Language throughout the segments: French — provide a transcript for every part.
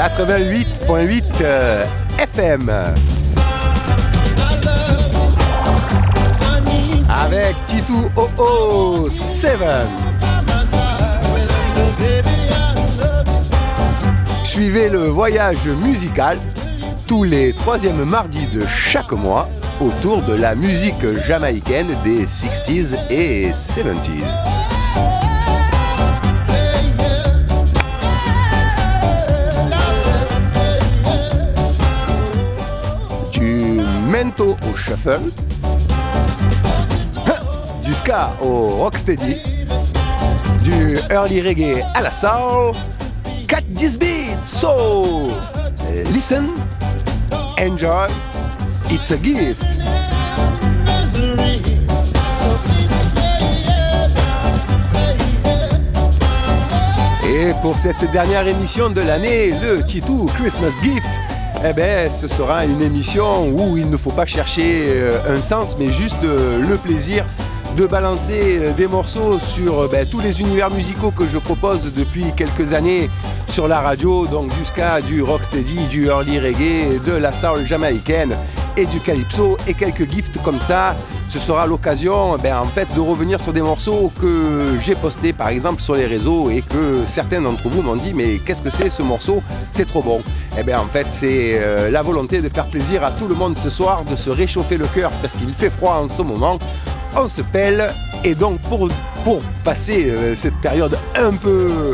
88.8 euh, FM. Avec Titou OO 7. Suivez le voyage musical tous les troisièmes mardis de chaque mois autour de la musique jamaïcaine des 60s et 70s. Au shuffle, du ska au rocksteady, du early reggae à la soul, catch this beat, so listen, enjoy, it's a gift. Et pour cette dernière émission de l'année, le Titou Christmas Gift, eh ben, ce sera une émission où il ne faut pas chercher euh, un sens, mais juste euh, le plaisir de balancer euh, des morceaux sur ben, tous les univers musicaux que je propose depuis quelques années sur la radio, donc jusqu'à du rocksteady, du early reggae, de la soul jamaïcaine et du calypso et quelques gifts comme ça. Ce sera l'occasion ben, en fait de revenir sur des morceaux que j'ai postés par exemple sur les réseaux et que certains d'entre vous m'ont dit mais qu'est-ce que c'est ce morceau? C'est trop bon. Eh bien en fait c'est euh, la volonté de faire plaisir à tout le monde ce soir, de se réchauffer le cœur parce qu'il fait froid en ce moment. On se pèle et donc pour, pour passer euh, cette période un peu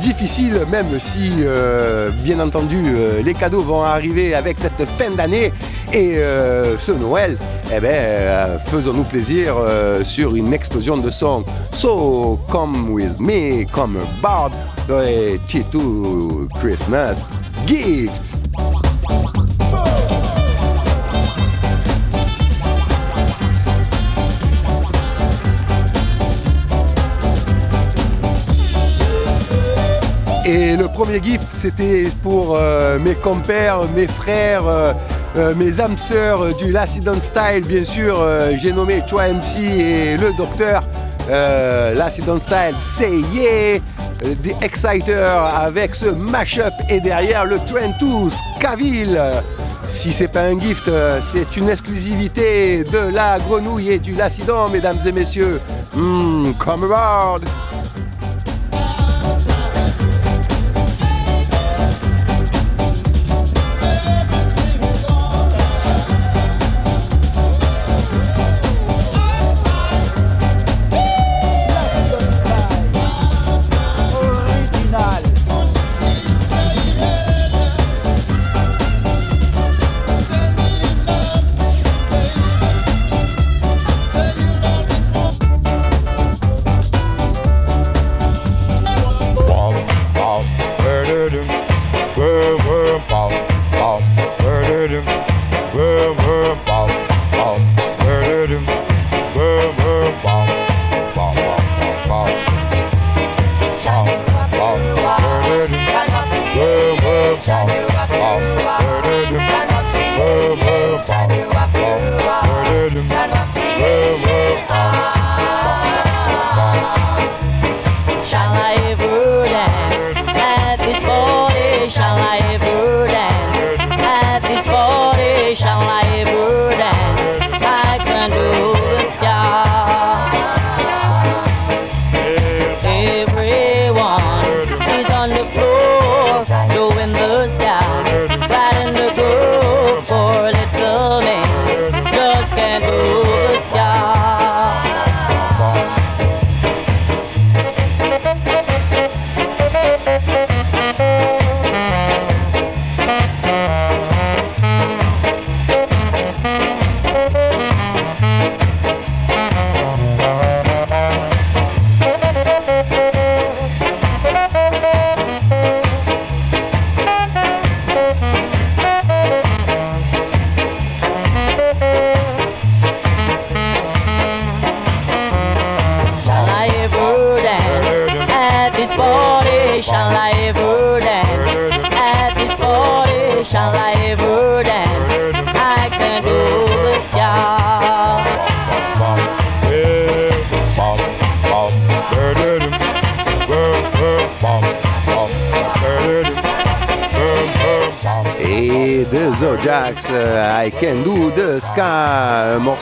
difficile, même si, euh, bien entendu, euh, les cadeaux vont arriver avec cette fin d'année et euh, ce Noël, eh ben, faisons-nous plaisir sur une explosion de son. So, come with me, come the T2 Christmas gift. Le premier gift, c'était pour euh, mes compères, mes frères, euh, euh, mes âmes sœurs du L'Accident Style, bien sûr. J'ai nommé Toi MC et le docteur. L'Accident Style, c'est yeah! The Exciter avec ce mashup et derrière le Trend 2 Scaville. Si c'est pas un gift, c'est une exclusivité de la grenouille et du Lacidon, mesdames et messieurs. Hmm, come around!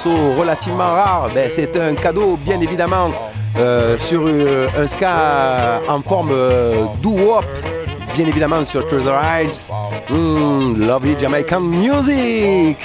Relativement rare. Ben, c'est un cadeau, bien évidemment, euh, sur euh, un Ska en forme doo-wop, bien évidemment sur Treasure. Mm, lovely Jamaican music!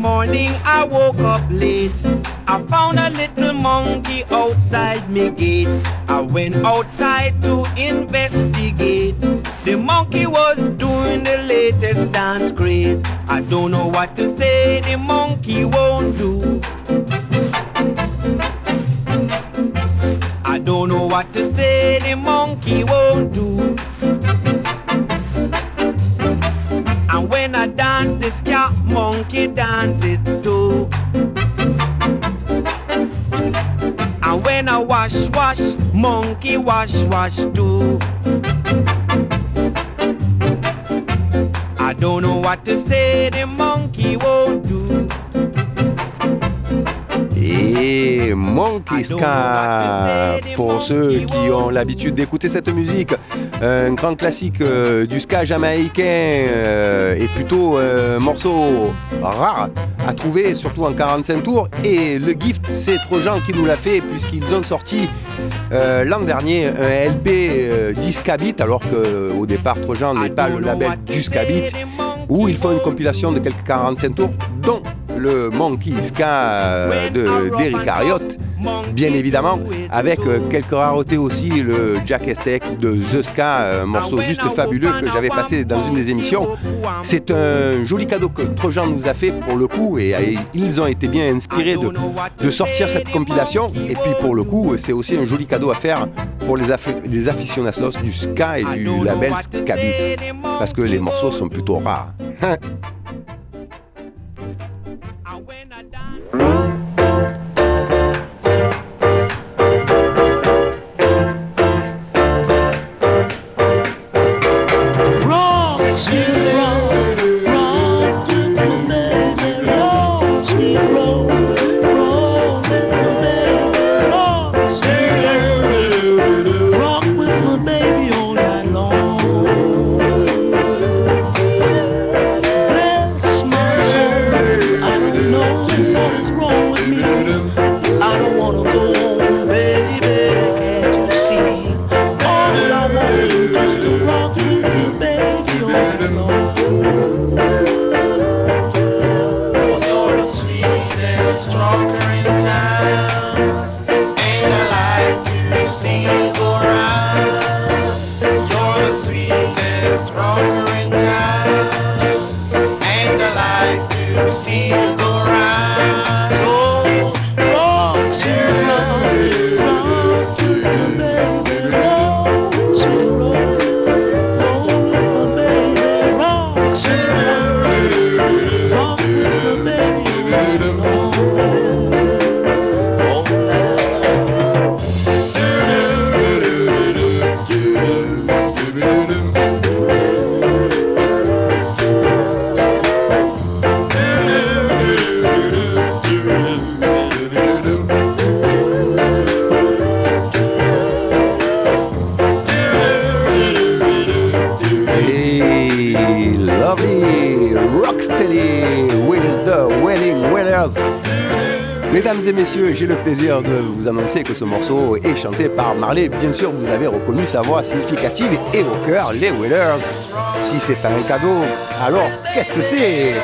Morning I woke up late. I found a little monkey outside me gate. I went outside to investigate. The monkey was doing the latest dance craze. I don't know what to say, wash, wash too. I don't know what to say, the monkey won't do. et Monkey Ska pour ceux qui ont l'habitude d'écouter cette musique. Un grand classique euh, du ska jamaïcain euh, et plutôt un morceau rare à trouver, surtout en 45 tours. Et le gift, c'est Trojan qui nous l'a fait puisqu'ils ont sorti euh, l'an dernier un LP Discabit, alors qu'au départ Trojan n'est pas le label Discabit, où ils font une compilation de quelques 45 tours, dont le Monkey Ska de d'Eric Harriot, bien évidemment, avec euh, quelques raretés aussi, le Jack Estek de The Ska, un morceau juste fabuleux que j'avais passé dans une des émissions. C'est un joli cadeau que Trojan nous a fait pour le coup, et, ils ont été bien inspirés de, de, sortir cette compilation. Et puis pour le coup, c'est aussi un joli cadeau à faire pour les, les aficionados du Ska et du label Skabit, parce que les morceaux sont plutôt rares. Mesdames et messieurs, j'ai le plaisir de vous annoncer que ce morceau est chanté par Marley. Bien sûr, vous avez reconnu sa voix significative et au cœur, les Whalers. Si c'est pas un cadeau, alors qu'est-ce que c'est?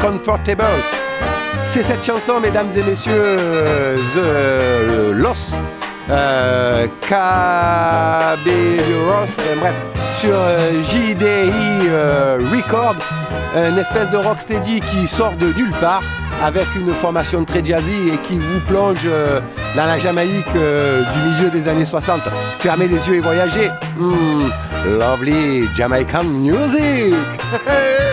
Comfortable. C'est cette chanson, mesdames et messieurs, The Los euh, Cabelleros, bref, sur euh, JDI euh, Record, une espèce de rocksteady qui sort de nulle part avec une formation très jazzy et qui vous plonge euh, dans la Jamaïque du milieu des années 60. Fermez les yeux et voyagez. Hmm, lovely Jamaican music.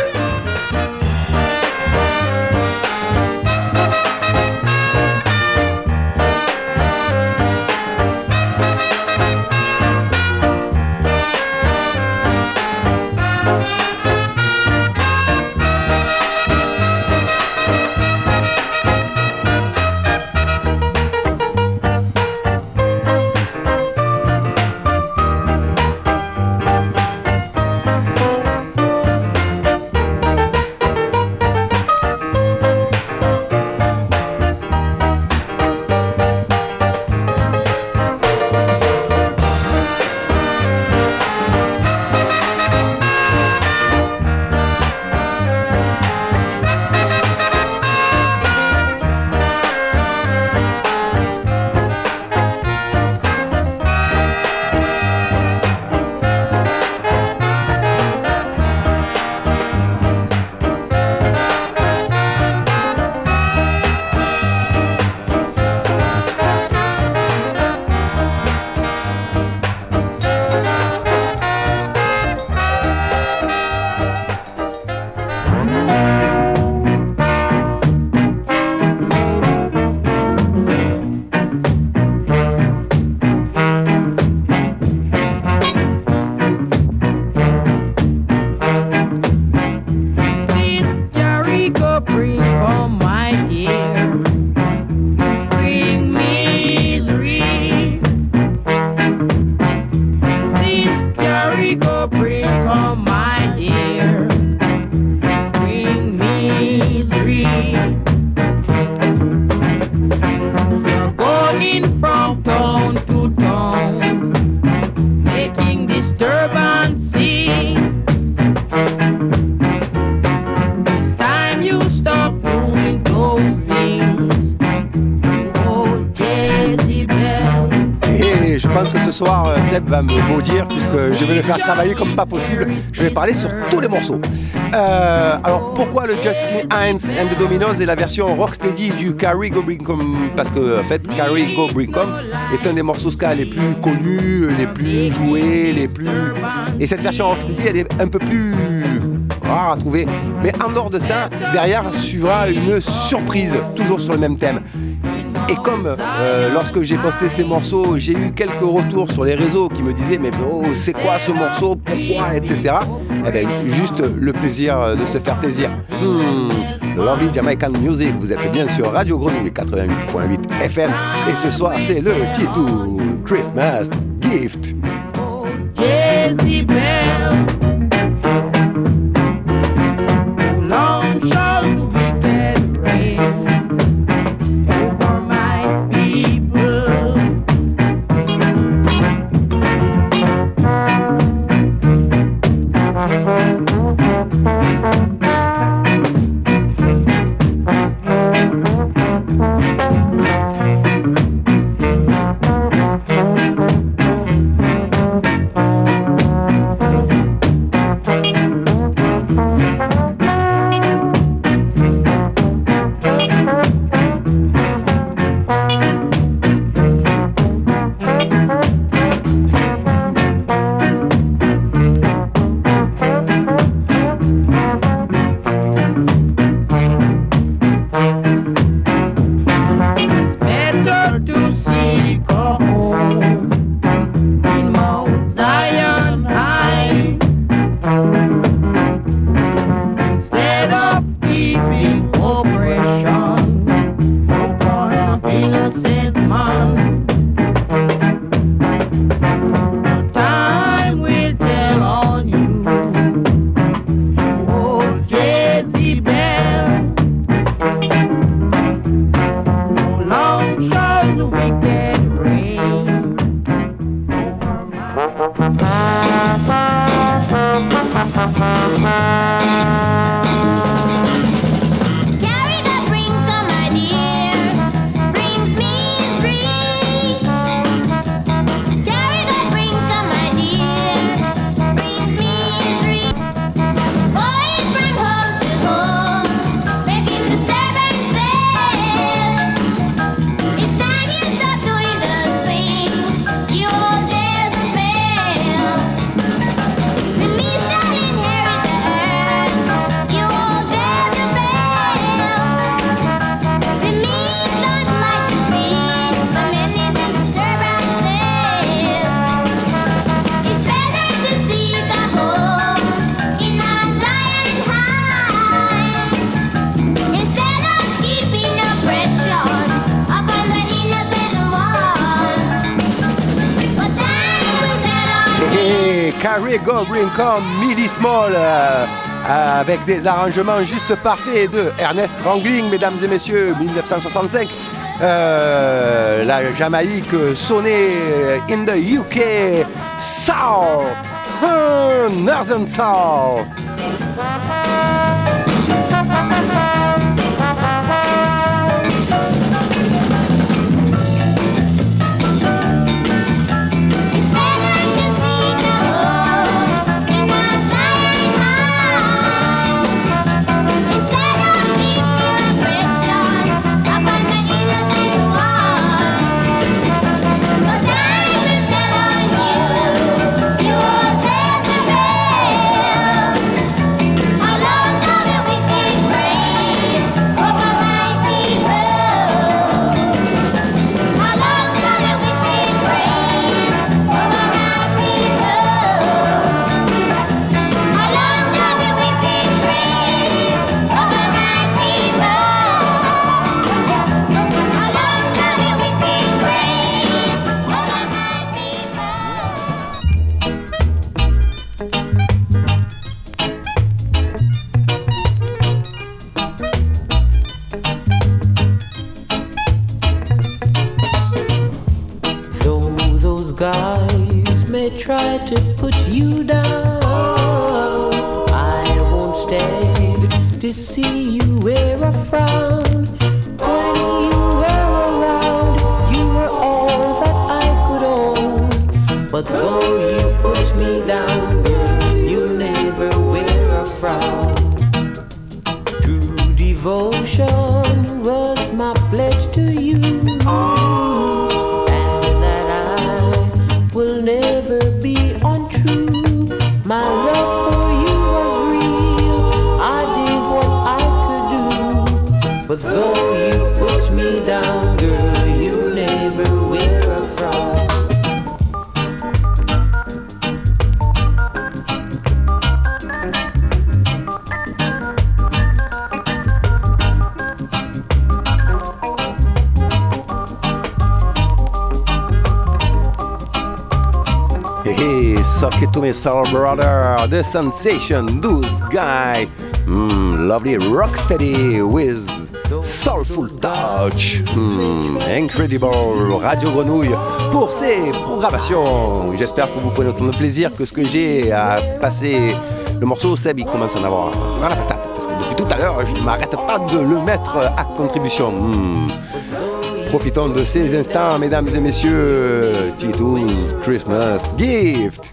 va me maudire puisque je vais le faire travailler comme pas possible. Je vais parler sur tous les morceaux. Euh, alors pourquoi le Justin Hines and the Dominoes et la version rocksteady du Carrie Go Brinkum Parce que en fait Carrie Go Brinkum est un des morceaux ska les plus connus, les plus joués, les plus... Et cette version rocksteady elle est un peu plus rare à trouver. Mais en dehors de ça, derrière suivra une surprise, toujours sur le même thème. Et comme euh, lorsque j'ai posté ces morceaux, j'ai eu quelques retours sur les réseaux qui me disaient mais oh, c'est quoi ce morceau, pourquoi, etc. Eh bien, juste le plaisir de se faire plaisir. Hmm, lovely Jamaican Music, vous êtes bien sur Radio Grenouille 88.8 FM. Et ce soir, c'est le Titou Christmas Gift. Gary Comme Millie Small euh, avec des arrangements juste parfaits de Ernest Rangling, mesdames et messieurs, 1965. Euh, la Jamaïque sonnait in the UK Soul, Northern Soul. But though you put me down, girl, you never wear a frown. Hey, suck it to me, soul brother. The sensation, loose guy. Mm, lovely rocksteady with Soulful Touch. Mm, incredible Radio Grenouille pour ces programmations. J'espère que vous prenez autant de plaisir que ce que j'ai à passer le morceau. Seb, il commence à en avoir à la patate parce que depuis tout à l'heure, je ne m'arrête pas de le mettre à contribution. Mm. Profitons de ces instants, mesdames et messieurs. Tito's Christmas Gift.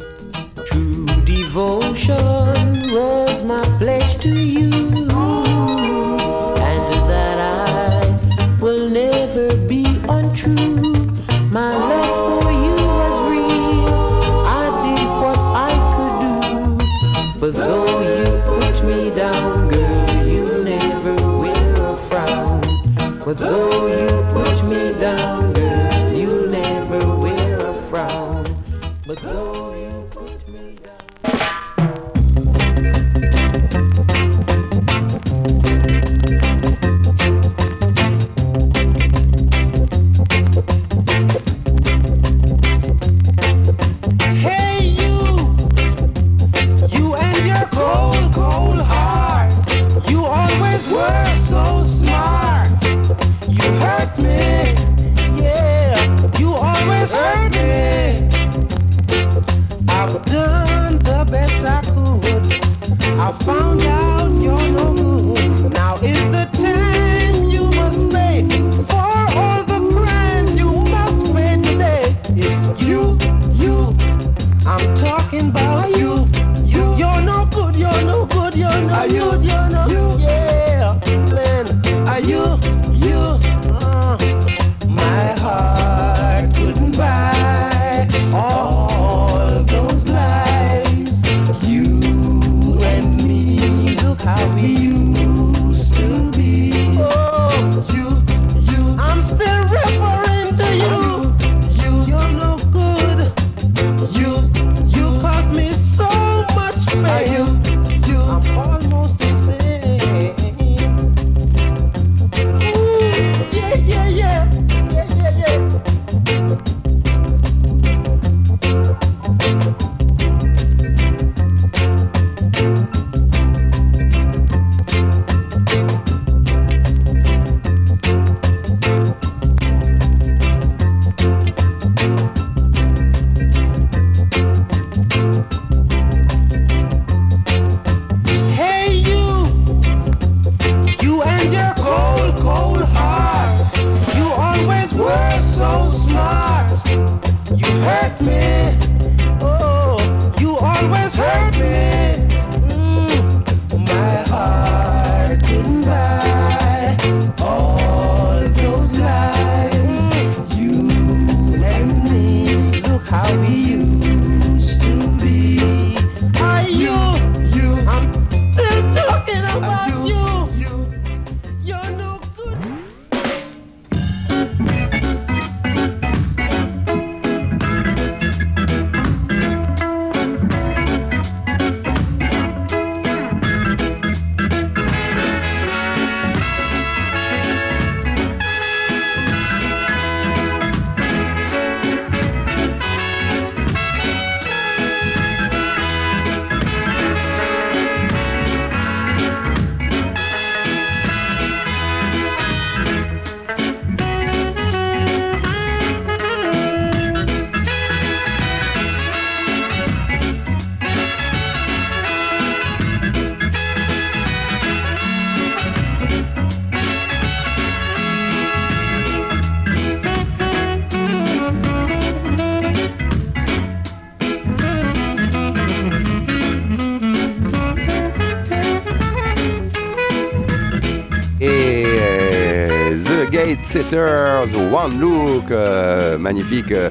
Setters, One Look, euh, magnifique. euh,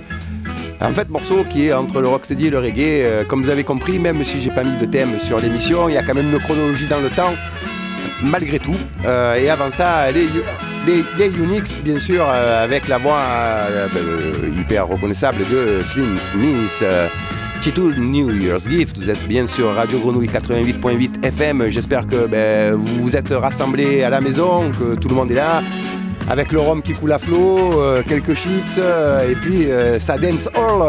en fait, morceau qui est entre le rocksteady et le reggae. euh, comme vous avez compris, même si j'ai pas mis de thème sur l'émission, il y a quand même une chronologie dans le temps, malgré tout. Et avant ça, les, les, les Unix, bien sûr, avec la voix euh, hyper reconnaissable de Slim Smith. Chitou New Year's Gift, vous êtes bien sur Radio Grenouille 88.8 FM. J'espère que ben, vous vous êtes rassemblés à la maison, que tout le monde est là, avec le rhum qui coule à flot, euh, quelques chips, euh, et puis euh, ça dance all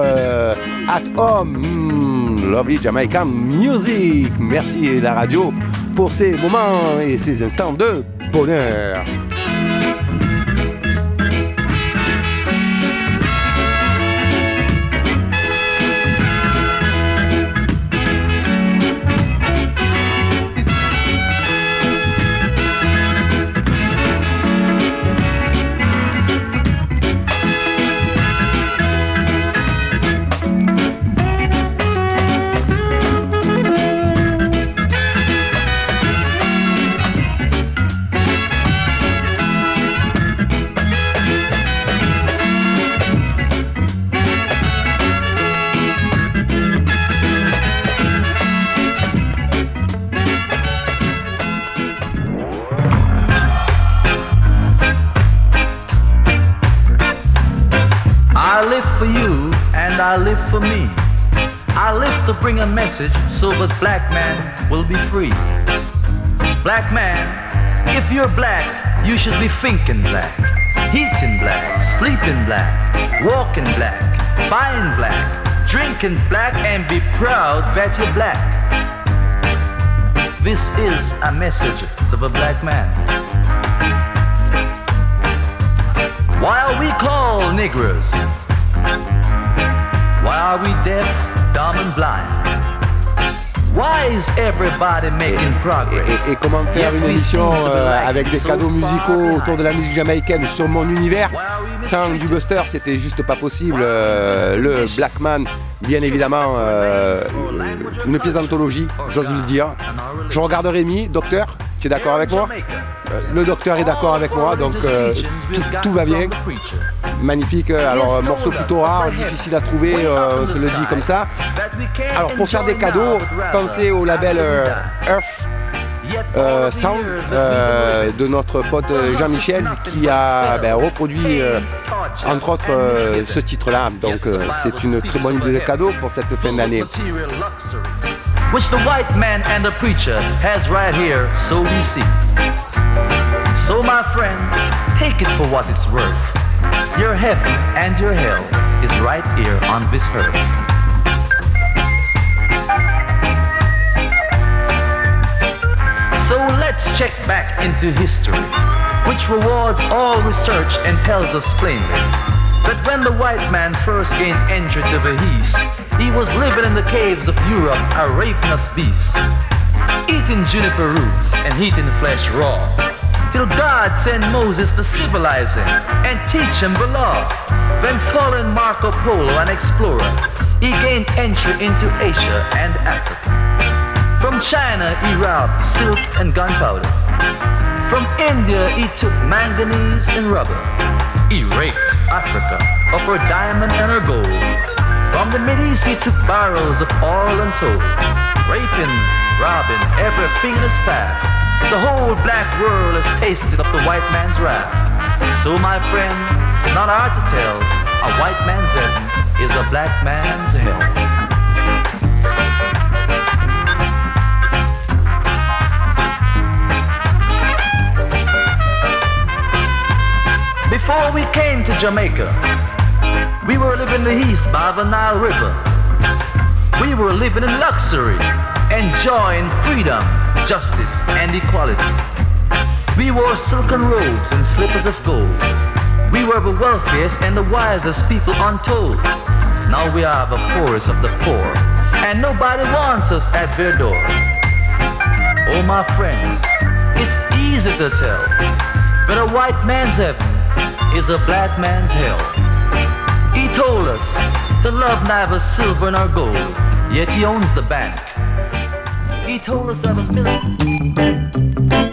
at home. Mm, lovely Jamaican music. Merci la radio pour ces moments et ces instants de bonheur. Message so that black man will be free. Black man, if you're black, you should be thinking black, eating black, sleeping black, walking black, buying black, drinking black, and be proud that you're black. This is a message to the black man. While we call Negroes, why are we deaf, dumb, and blind? Why is everybody making progress? Et, et comment faire une émission euh, avec des cadeaux musicaux autour de la musique jamaïcaine sur mon univers. Sans du Buster c'était juste pas possible Euh, le Blackman bien évidemment euh, une pièce d'anthologie j'ose le dire. Je regarde Rémi docteur tu es d'accord avec moi Euh, le docteur est d'accord avec moi donc euh, tout, tout va bien. magnifique alors euh, morceau plutôt rare difficile à trouver euh, on se le dit comme ça. alors pour faire des cadeaux pensez au label Earth euh, Sound euh, de notre pote Jean-Michel qui a ben, reproduit euh, entre autres ce titre-là. Donc c'est une très bonne idée de cadeau pour cette fin d'année. Which the white man and the preacher has right here, so we see. So my friend, take it for what it's worth. Your heaven and your hell is right here on this earth. So let's check back into history, which rewards all research and tells us plainly that when the white man first gained entry to the East, he was living in the caves of Europe, a ravenous beast, eating juniper roots and eating flesh raw. till God sent Moses to civilize him and teach him the law. When following Marco Polo, an explorer, he gained entry into Asia and Africa. From China, he robbed silk and gunpowder. From India, he took manganese and rubber. He raped Africa of her diamond and her gold. From the Mideast, he took barrels of oil and toll, raping, robbing every fingerless path. The whole black world has tasted of the white man's wrath. So, my friend, it's not hard to tell. A white man's heaven is a black man's hell. Before we came to Jamaica, we were living the east by the Nile River. We were living in luxury, enjoying freedom, justice, and equality. We wore silken robes and slippers of gold. We were the wealthiest and the wisest people untold. Now we are the poorest of the poor, and nobody wants us at their door. Oh, my friends, it's easy to tell, but a white man's heaven is a black man's hell. He told us to love neither silver nor gold, yet he owns the bank. He told us to have a million.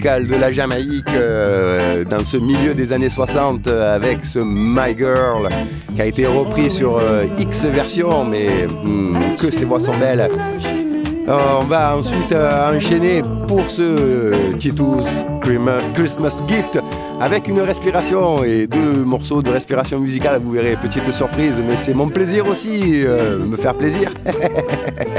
De la Jamaïque euh, dans ce milieu des années 60 euh, avec ce My Girl qui a été repris sur euh, X version, mais hmm, que ces voix sont belles. on va ensuite enchaîner pour ce Titus Christmas Gift avec une respiration et deux morceaux de respiration musicale. Vous verrez, petite surprise, mais c'est mon plaisir aussi, me faire plaisir.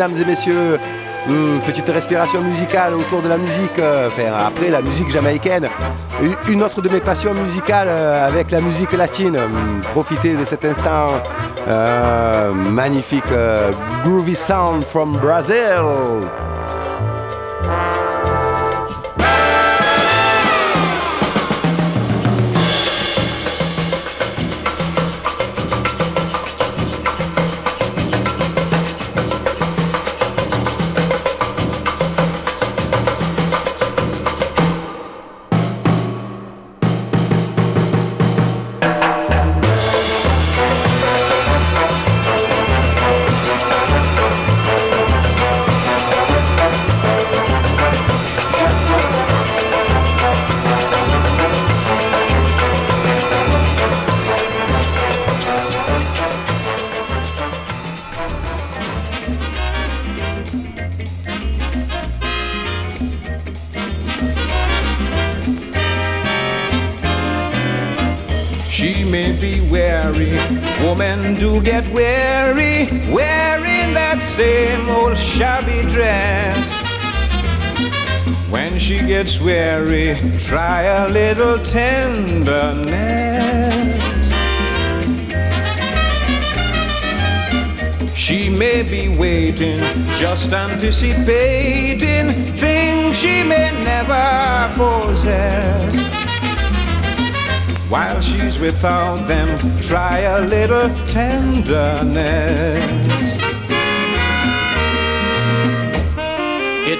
mesdames et messieurs. Une petite respiration musicale autour de la musique, euh, enfin, après la musique jamaïcaine. Une autre de mes passions musicales euh, avec la musique latine. Hum, profitez de cet instant euh, magnifique. groovy Sound from Brazil. Gets weary, try a little tenderness. She may be waiting, just anticipating things she may never possess. While she's without them, try a little tenderness.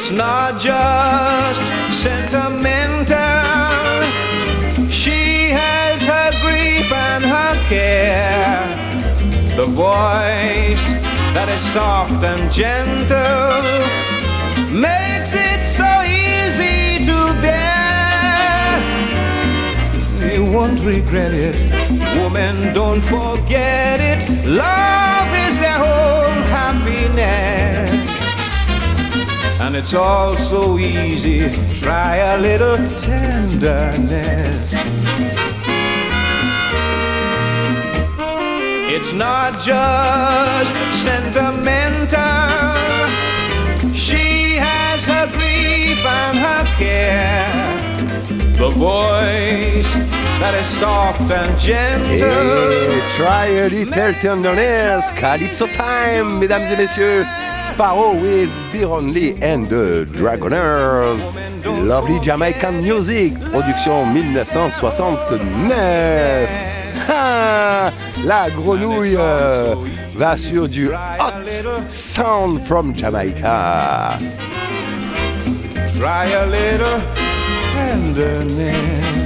It's not just sentimental. She has her grief and her care. The voice that is soft and gentle makes it so easy to bear. You won't regret it, woman, don't forget it. Love And it's all so easy. Try a little tenderness. It's not just sentimental. She has her grief and her care. The voice that is soft and gentle. Hey, try a little tenderness. Calypso time, mesdames et messieurs. Sparrow with Byron Lee and the Dragoners. Lovely Jamaican Music, production 1969. la grenouille euh, va sur du hot sound from Jamaica. Try a little tenderness.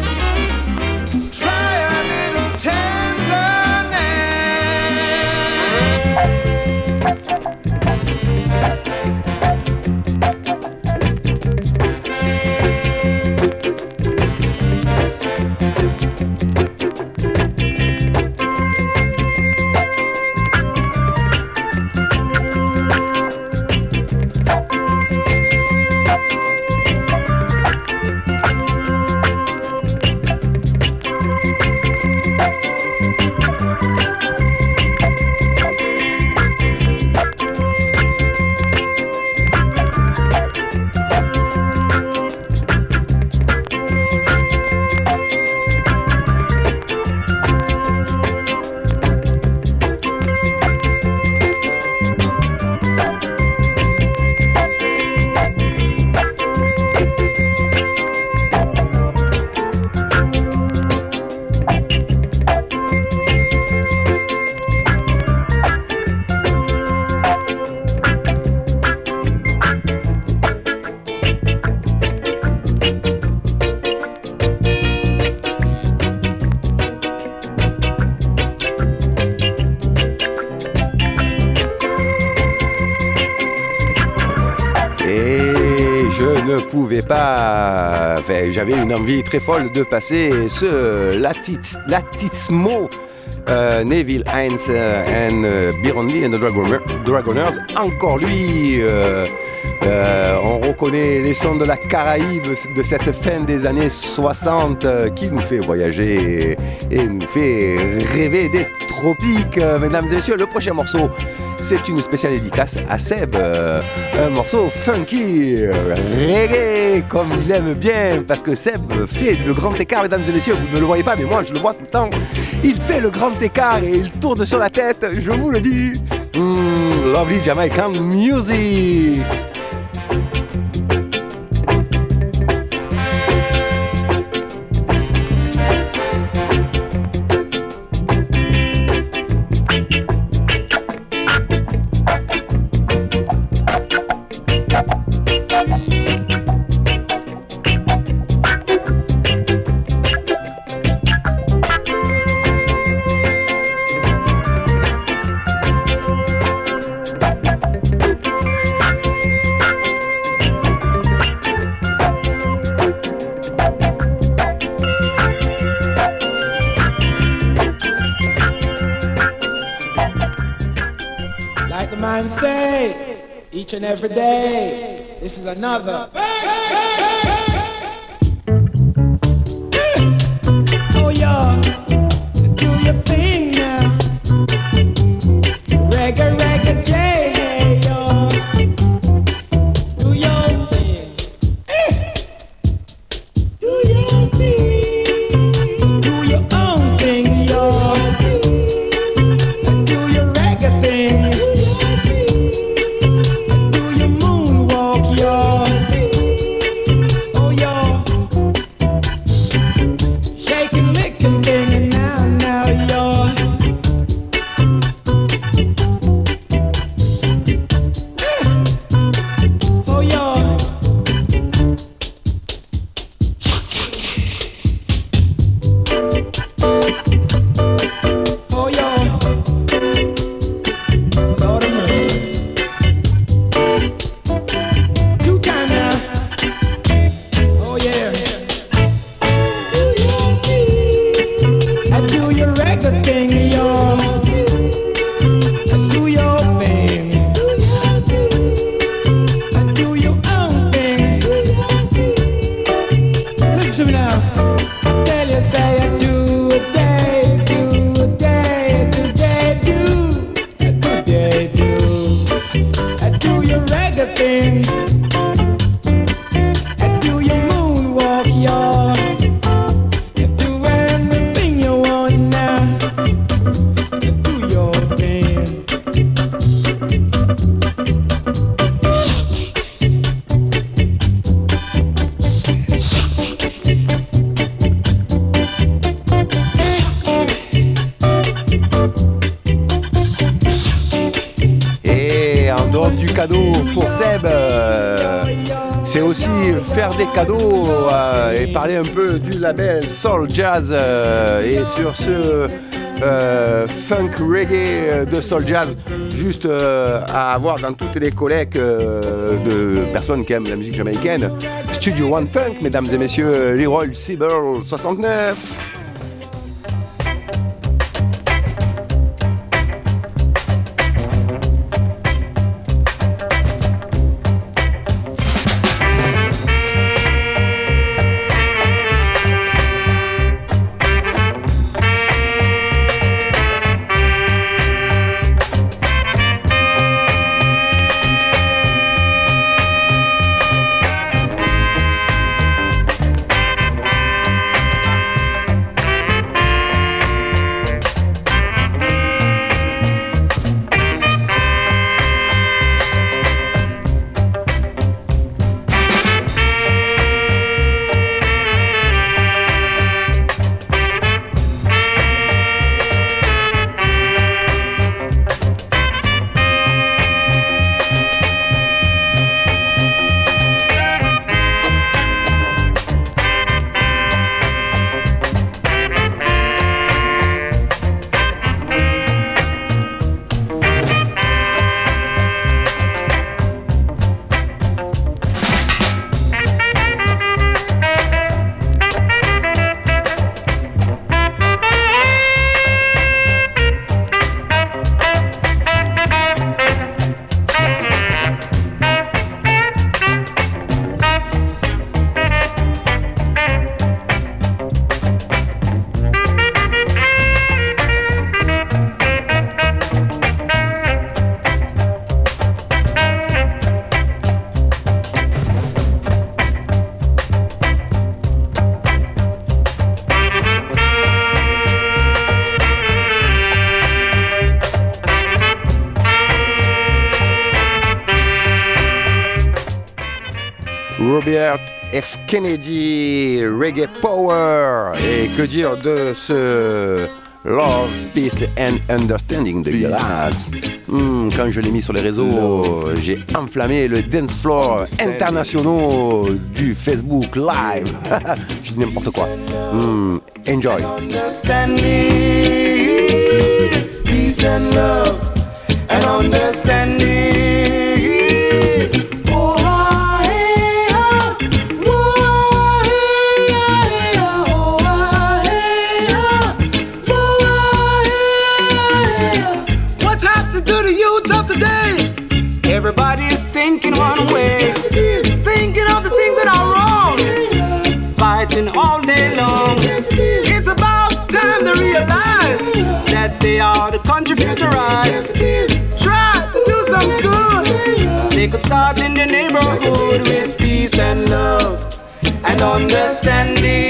J'avais une envie très folle de passer ce Latismo. Euh, Neville Heinz euh, and uh, Lee and the Dragoners. Encore lui, euh, Euh, on reconnaît les sons de la Caraïbe de cette fin des années 60 euh, qui nous fait voyager et, nous fait rêver des tropiques. Euh, mesdames et messieurs, le prochain morceau, c'est une spéciale dédicace à Seb. un morceau funky, reggae, comme il aime bien, parce que Seb fait le grand écart, mesdames et messieurs. Vous ne le voyez pas, mais moi je le vois tout le temps. Il fait le grand écart et il tourne sur la tête, je vous le dis. Mm, lovely Jamaican music. And every day. This is another. Jazz euh, et sur ce euh, funk reggae de Soul Jazz, juste euh, à avoir dans toutes les collègues de personnes qui aiment la musique jamaïcaine. Studio One Funk, mesdames et messieurs, Leroy Sieber 69. Kennedy, Reggae Power. Et que dire de ce Love, Peace and Understanding de Galax hmm, Quand je l'ai mis sur les réseaux, j'ai enflammé le dance floor international du Facebook Live. je dis n'importe quoi. Hmm, enjoy. peace and love, and understanding. They could start in the neighborhood with peace and love and understanding.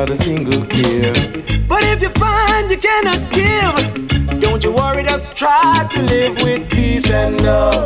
Without a single care. But if you find you cannot give, don't you worry, just try to live with peace and love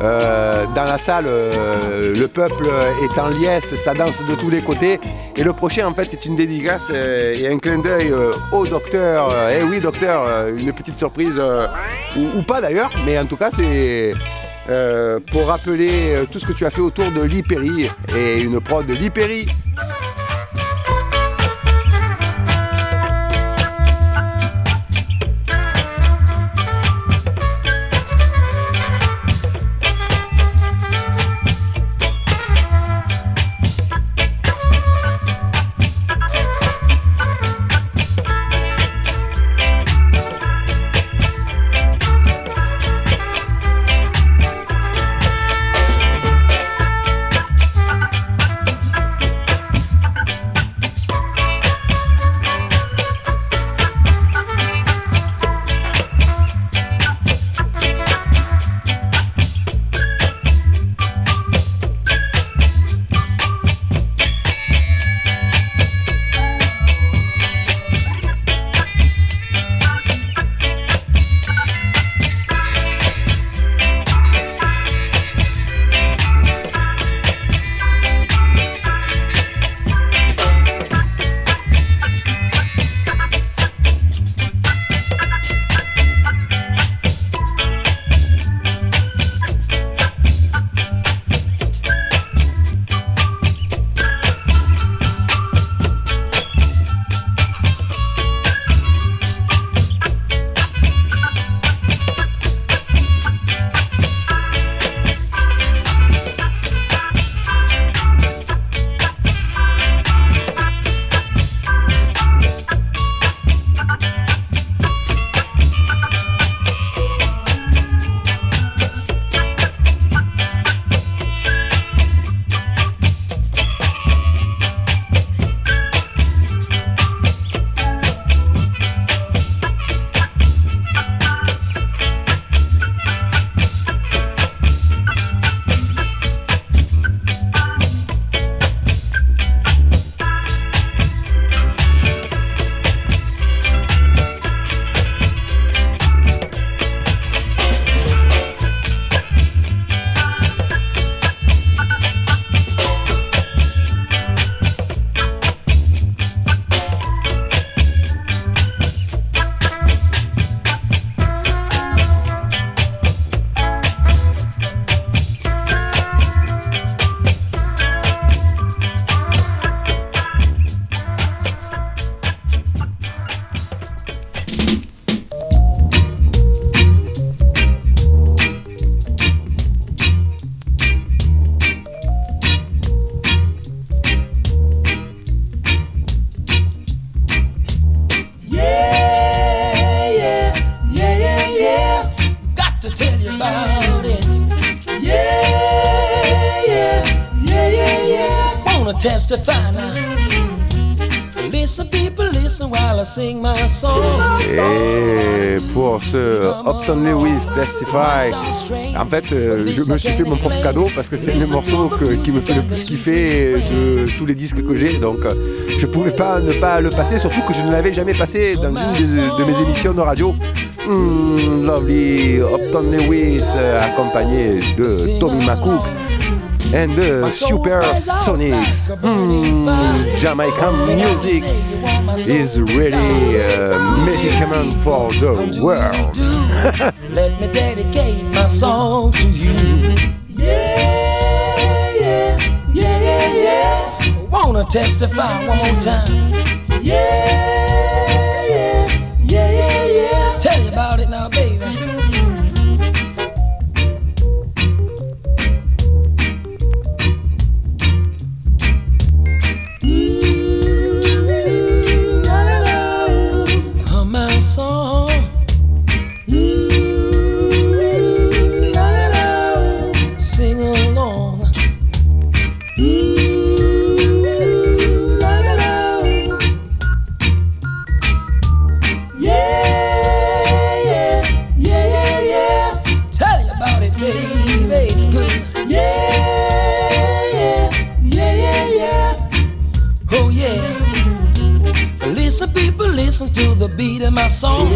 Euh, dans la salle, euh, le peuple est en liesse, ça danse de tous les côtés. Et le prochain, en fait, est une dédicace euh, et un clin d'œil au docteur. eh oui, docteur, une petite surprise, ou, pas d'ailleurs, mais en tout cas, c'est pour rappeler tout ce que tu as fait autour de l'Hyperi et une prod de l'Hyperi. Et pour ce Upton Lewis Testify, en fait, euh, je me suis fait mon propre cadeau parce que c'est morceaux que- qui me fait le plus kiffer de tous les disques que j'ai. Donc, euh, je pouvais pas ne pas le passer, surtout que je ne l'avais jamais passé dans une de mes émissions de radio. Hmm, lovely Upton Lewis, euh, accompagné de Tommy McCook and the Super Sonics. Hmm, Jamaican music is really uh, a medicament for the world. Let me dedicate my song to you. Yeah, yeah, yeah, yeah, yeah. Wanna testify one more time. Yeah, yeah, yeah, yeah, yeah. Tell you about it now, baby. Beat of my song.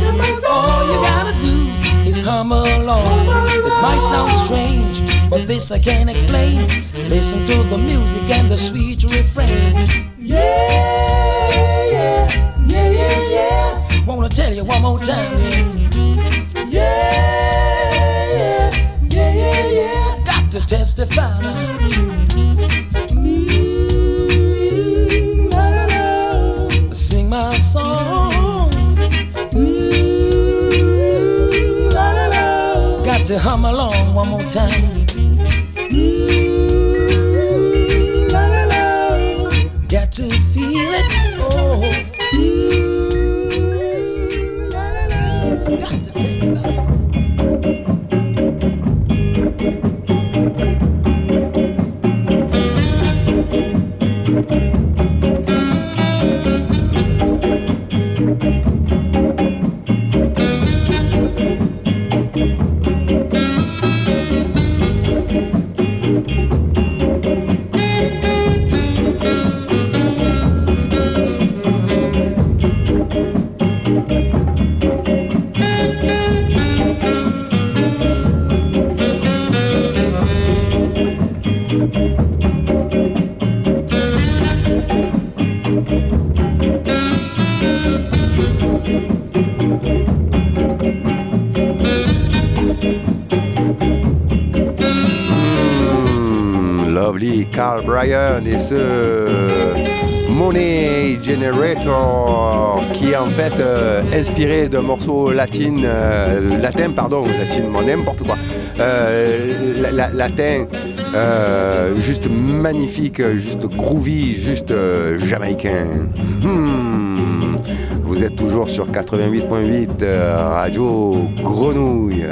All you gotta do is hum along. It might sound strange, but this I can't explain. Listen to the music and the sweet refrain. Yeah, yeah, yeah, yeah, yeah. Wanna tell you one more time. Yeah, yeah, yeah, yeah, yeah, yeah. Got to testify now. To hum along one more time. Carl Bryan et ce Money Generator qui est en fait euh, inspiré d'un morceau latin, euh, latin pardon, latin, n'importe quoi, Euh, la- la- latin, euh, juste magnifique, juste groovy, juste euh, jamaïcain. Hmm. Vous êtes toujours sur 88.8 euh, Radio Grenouille.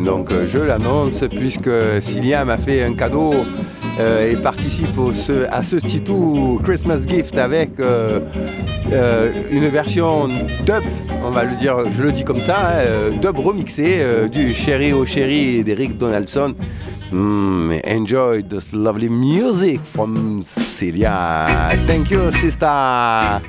Donc je l'annonce puisque Cilia m'a fait un cadeau euh, et participe à ce Titou Christmas Gift avec euh, une version dub, on va le dire, je le dis comme ça, hein, dub remixé du Chéri au Chéri d'Eric Donaldson. Mm, enjoy this lovely music from Celia. Thank you, sister.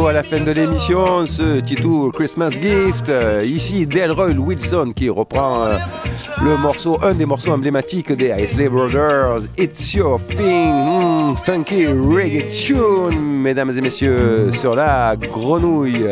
À la fin de l'émission, ce titre Christmas Gift. Euh, ici, Delroy Wilson qui reprend euh, le morceau, un des morceaux emblématiques des Isley Brothers, It's Your Thing, hmm, funky reggae tune, mesdames et messieurs, sur la grenouille.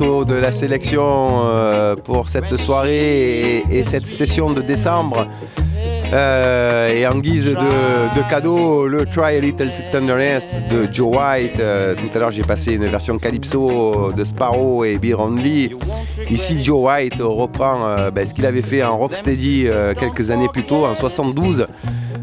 De la sélection euh, pour cette soirée et, et cette session de décembre. Euh, et en guise de, de cadeau, le Try a Little Tenderness de Joe White. Euh, tout à l'heure, j'ai passé une version calypso de Sparrow et Lee. Ici, Joe White reprend ben, ce qu'il avait fait en Rocksteady quelques années plus tôt, en 72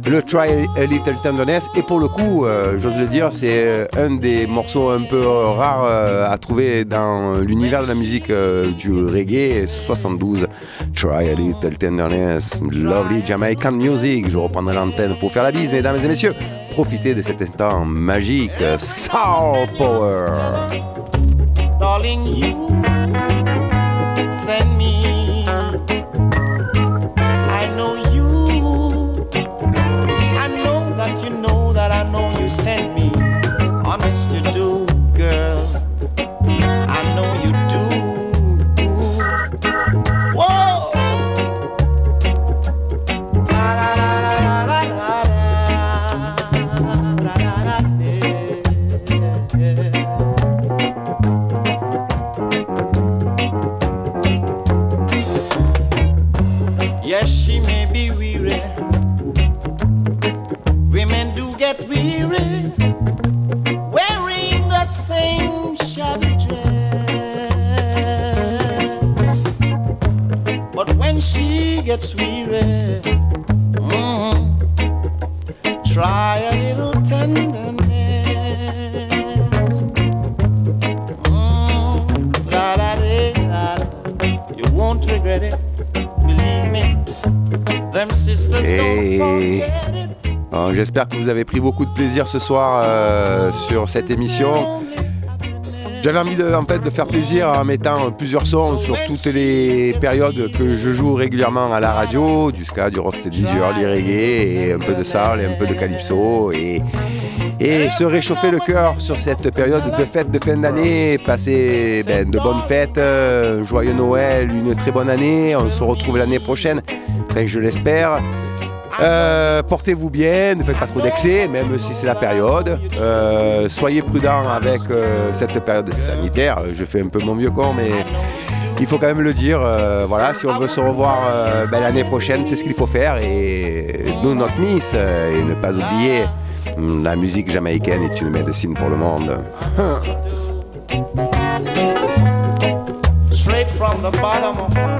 le Try a Little Tenderness. Et pour le coup, euh, j'ose le dire, c'est un des morceaux un peu rares euh, à trouver dans l'univers de la musique euh, du reggae 72. Try a Little Tenderness, lovely Jamaican music. Je reprendrai l'antenne pour faire la bise, mesdames et messieurs. Profitez de cet instant magique. Soul Power. Darling, you send me. Vous avez pris beaucoup de plaisir ce soir euh, sur cette émission. J'avais envie de, faire plaisir en mettant plusieurs sons sur toutes les périodes que je joue régulièrement à la radio, du ska, du rocksteady, du early reggae, et un peu de soul et un peu de calypso, et, se réchauffer le cœur sur cette période de fête de fin d'année, passer ben, de bonnes fêtes, euh, joyeux Noël, une très bonne année, on se retrouve l'année prochaine, je l'espère. Euh, Portez-vous bien, ne faites pas trop d'excès, même si c'est la période. Euh, soyez prudents avec euh, cette période sanitaire. Je fais un peu mon vieux con, mais il faut quand même le dire. Voilà, si on veut se revoir ben, l'année prochaine, c'est ce qu'il faut faire et do not miss euh, et ne pas oublier. hum, La musique jamaïcaine est une médecine pour le monde. from the bottom of.